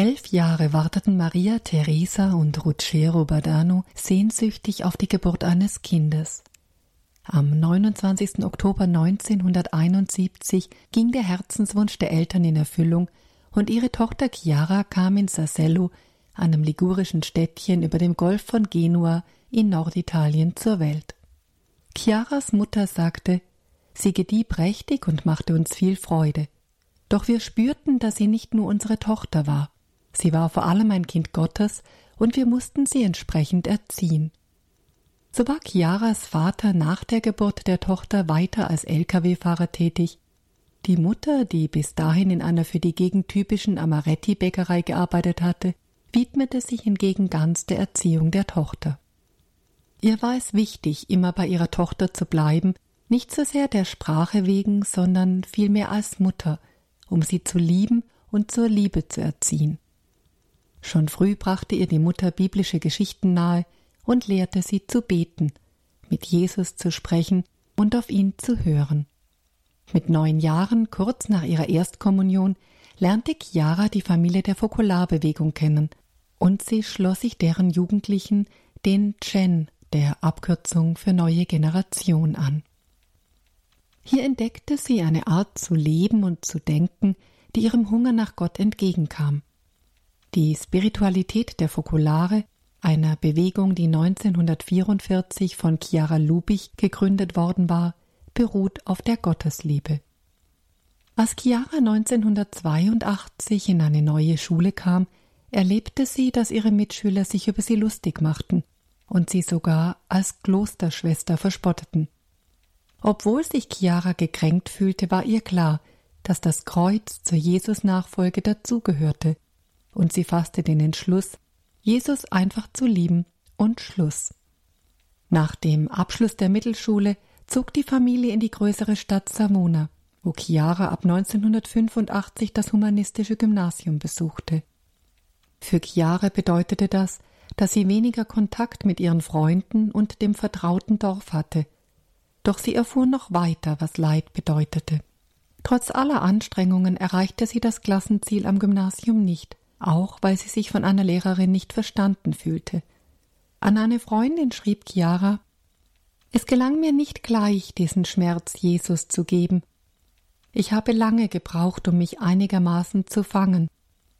Elf Jahre warteten Maria Teresa und Ruggero Badano sehnsüchtig auf die Geburt eines Kindes. Am 29. Oktober 1971 ging der Herzenswunsch der Eltern in Erfüllung und ihre Tochter Chiara kam in Sassello, einem ligurischen Städtchen über dem Golf von Genua in Norditalien zur Welt. Chiaras Mutter sagte, sie gedieh prächtig und machte uns viel Freude. Doch wir spürten, dass sie nicht nur unsere Tochter war. Sie war vor allem ein Kind Gottes und wir mussten sie entsprechend erziehen. So war Chiaras Vater nach der Geburt der Tochter weiter als Lkw-Fahrer tätig. Die Mutter, die bis dahin in einer für die Gegend typischen Amaretti-Bäckerei gearbeitet hatte, widmete sich hingegen ganz der Erziehung der Tochter. Ihr war es wichtig, immer bei ihrer Tochter zu bleiben, nicht so sehr der Sprache wegen, sondern vielmehr als Mutter, um sie zu lieben und zur Liebe zu erziehen. Schon früh brachte ihr die Mutter biblische Geschichten nahe und lehrte sie zu beten, mit Jesus zu sprechen und auf ihn zu hören. Mit neun Jahren, kurz nach ihrer Erstkommunion, lernte Chiara die Familie der Fokularbewegung kennen und sie schloss sich deren Jugendlichen, den Chen, der Abkürzung für neue Generation, an. Hier entdeckte sie eine Art zu leben und zu denken, die ihrem Hunger nach Gott entgegenkam. Die Spiritualität der Fokulare, einer Bewegung, die 1944 von Chiara Lubich gegründet worden war, beruht auf der Gottesliebe. Als Chiara 1982 in eine neue Schule kam, erlebte sie, dass ihre Mitschüler sich über sie lustig machten und sie sogar als Klosterschwester verspotteten. Obwohl sich Chiara gekränkt fühlte, war ihr klar, dass das Kreuz zur Jesus-Nachfolge dazugehörte und sie fasste den Entschluss, Jesus einfach zu lieben und Schluss. Nach dem Abschluss der Mittelschule zog die Familie in die größere Stadt Savona, wo Chiara ab 1985 das humanistische Gymnasium besuchte. Für Chiara bedeutete das, dass sie weniger Kontakt mit ihren Freunden und dem vertrauten Dorf hatte. Doch sie erfuhr noch weiter, was Leid bedeutete. Trotz aller Anstrengungen erreichte sie das Klassenziel am Gymnasium nicht auch weil sie sich von einer Lehrerin nicht verstanden fühlte. An eine Freundin schrieb Chiara Es gelang mir nicht gleich, diesen Schmerz Jesus zu geben. Ich habe lange gebraucht, um mich einigermaßen zu fangen,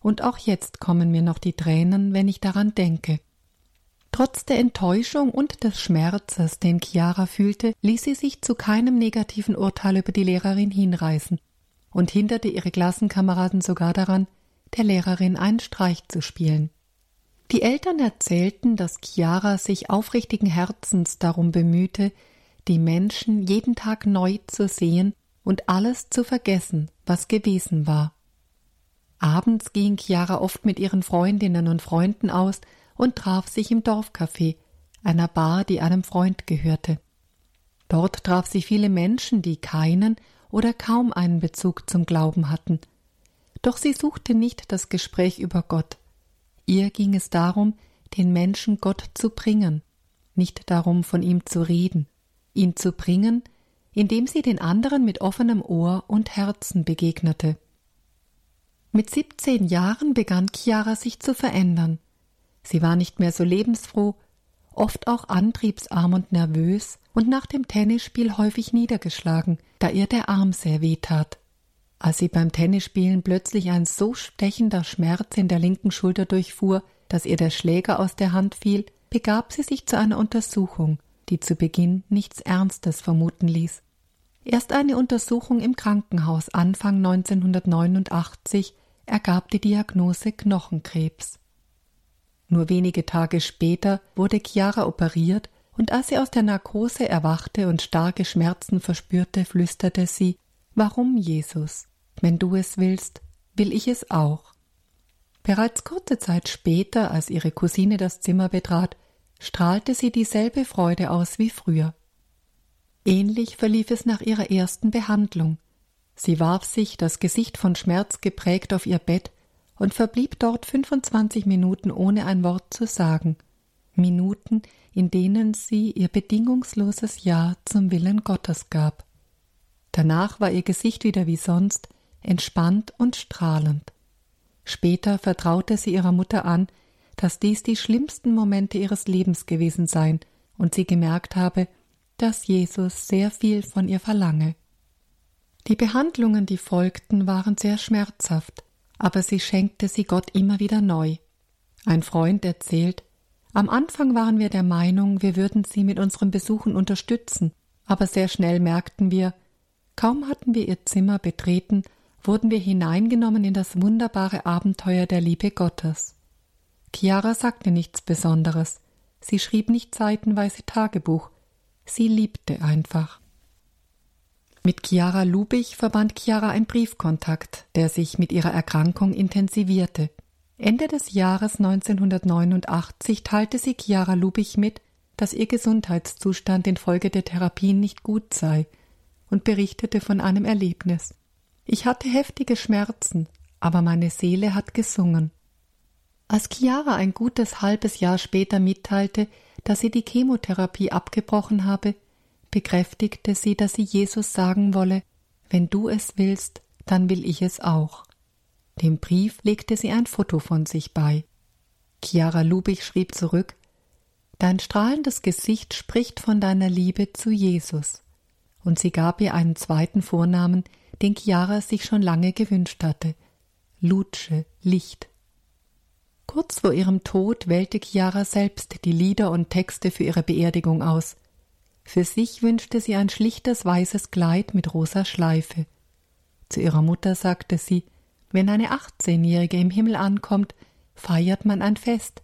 und auch jetzt kommen mir noch die Tränen, wenn ich daran denke. Trotz der Enttäuschung und des Schmerzes, den Chiara fühlte, ließ sie sich zu keinem negativen Urteil über die Lehrerin hinreißen und hinderte ihre Klassenkameraden sogar daran, der Lehrerin einen Streich zu spielen. Die Eltern erzählten, dass Chiara sich aufrichtigen Herzens darum bemühte, die Menschen jeden Tag neu zu sehen und alles zu vergessen, was gewesen war. Abends ging Chiara oft mit ihren Freundinnen und Freunden aus und traf sich im Dorfcafé, einer Bar, die einem Freund gehörte. Dort traf sie viele Menschen, die keinen oder kaum einen Bezug zum Glauben hatten – doch sie suchte nicht das Gespräch über Gott. Ihr ging es darum, den Menschen Gott zu bringen, nicht darum, von ihm zu reden, ihn zu bringen, indem sie den anderen mit offenem Ohr und Herzen begegnete. Mit siebzehn Jahren begann Chiara sich zu verändern. Sie war nicht mehr so lebensfroh, oft auch antriebsarm und nervös und nach dem Tennisspiel häufig niedergeschlagen, da ihr der Arm sehr weh tat. Als sie beim Tennisspielen plötzlich ein so stechender Schmerz in der linken Schulter durchfuhr, dass ihr der Schläger aus der Hand fiel, begab sie sich zu einer Untersuchung, die zu Beginn nichts Ernstes vermuten ließ. Erst eine Untersuchung im Krankenhaus Anfang 1989 ergab die Diagnose Knochenkrebs. Nur wenige Tage später wurde Chiara operiert und als sie aus der Narkose erwachte und starke Schmerzen verspürte, flüsterte sie Warum, Jesus? Wenn du es willst, will ich es auch. Bereits kurze Zeit später, als ihre Cousine das Zimmer betrat, strahlte sie dieselbe Freude aus wie früher. Ähnlich verlief es nach ihrer ersten Behandlung. Sie warf sich, das Gesicht von Schmerz geprägt, auf ihr Bett und verblieb dort 25 Minuten ohne ein Wort zu sagen. Minuten, in denen sie ihr bedingungsloses Ja zum Willen Gottes gab. Danach war ihr Gesicht wieder wie sonst, entspannt und strahlend. Später vertraute sie ihrer Mutter an, dass dies die schlimmsten Momente ihres Lebens gewesen seien und sie gemerkt habe, dass Jesus sehr viel von ihr verlange. Die Behandlungen, die folgten, waren sehr schmerzhaft, aber sie schenkte sie Gott immer wieder neu. Ein Freund erzählt, am Anfang waren wir der Meinung, wir würden sie mit unseren Besuchen unterstützen, aber sehr schnell merkten wir, kaum hatten wir ihr Zimmer betreten, wurden wir hineingenommen in das wunderbare Abenteuer der Liebe Gottes. Chiara sagte nichts Besonderes, sie schrieb nicht seitenweise Tagebuch, sie liebte einfach. Mit Chiara Lubich verband Chiara ein Briefkontakt, der sich mit ihrer Erkrankung intensivierte. Ende des Jahres 1989 teilte sie Chiara Lubich mit, dass ihr Gesundheitszustand infolge der Therapien nicht gut sei und berichtete von einem Erlebnis. Ich hatte heftige Schmerzen, aber meine Seele hat gesungen. Als Chiara ein gutes halbes Jahr später mitteilte, dass sie die Chemotherapie abgebrochen habe, bekräftigte sie, dass sie Jesus sagen wolle, wenn du es willst, dann will ich es auch. Dem Brief legte sie ein Foto von sich bei. Chiara Lubich schrieb zurück Dein strahlendes Gesicht spricht von deiner Liebe zu Jesus. Und sie gab ihr einen zweiten Vornamen, den Chiara sich schon lange gewünscht hatte. Luce, Licht. Kurz vor ihrem Tod wählte Chiara selbst die Lieder und Texte für ihre Beerdigung aus. Für sich wünschte sie ein schlichtes weißes Kleid mit rosa Schleife. Zu ihrer Mutter sagte sie, wenn eine Achtzehnjährige im Himmel ankommt, feiert man ein Fest.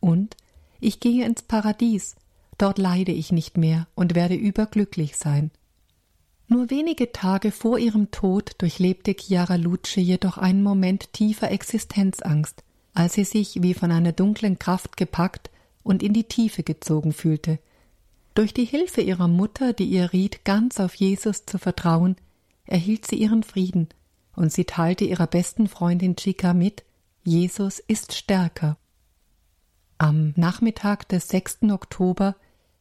Und ich gehe ins Paradies, dort leide ich nicht mehr und werde überglücklich sein. Nur wenige Tage vor ihrem Tod durchlebte Chiara Luce jedoch einen Moment tiefer Existenzangst, als sie sich wie von einer dunklen Kraft gepackt und in die Tiefe gezogen fühlte. Durch die Hilfe ihrer Mutter, die ihr riet, ganz auf Jesus zu vertrauen, erhielt sie ihren Frieden und sie teilte ihrer besten Freundin Chica mit, Jesus ist stärker. Am Nachmittag des 6. Oktober,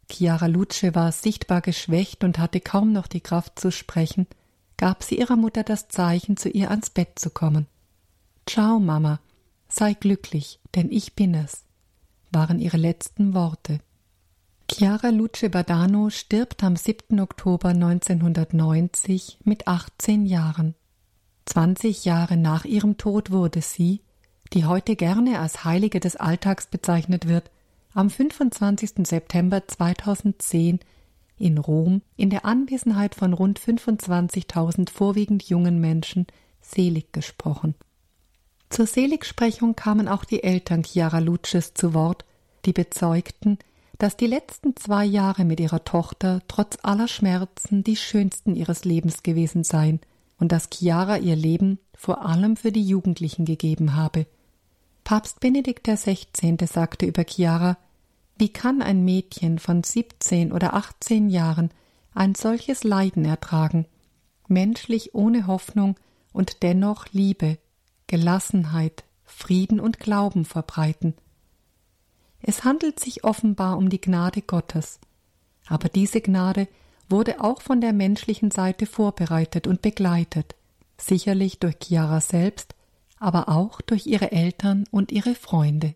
Chiara Luce war sichtbar geschwächt und hatte kaum noch die Kraft zu sprechen, gab sie ihrer Mutter das Zeichen, zu ihr ans Bett zu kommen. Ciao, Mama, sei glücklich, denn ich bin es, waren ihre letzten Worte. Chiara Luce Badano stirbt am 7. Oktober 1990 mit 18 Jahren. 20 Jahre nach ihrem Tod wurde sie, die heute gerne als Heilige des Alltags bezeichnet wird, am 25. September 2010 in Rom in der Anwesenheit von rund 25.000 vorwiegend jungen Menschen selig gesprochen. Zur Seligsprechung kamen auch die Eltern Chiara Luces zu Wort, die bezeugten, dass die letzten zwei Jahre mit ihrer Tochter trotz aller Schmerzen die schönsten ihres Lebens gewesen seien und dass Chiara ihr Leben vor allem für die Jugendlichen gegeben habe. Papst Benedikt XVI. sagte über Chiara, wie kann ein Mädchen von 17 oder 18 Jahren ein solches Leiden ertragen, menschlich ohne Hoffnung und dennoch Liebe, Gelassenheit, Frieden und Glauben verbreiten. Es handelt sich offenbar um die Gnade Gottes, aber diese Gnade wurde auch von der menschlichen Seite vorbereitet und begleitet, sicherlich durch Chiara selbst, aber auch durch ihre Eltern und ihre Freunde.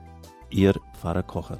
Ihr Pfarrer Kocher.